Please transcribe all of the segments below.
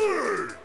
Hey!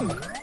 Thank.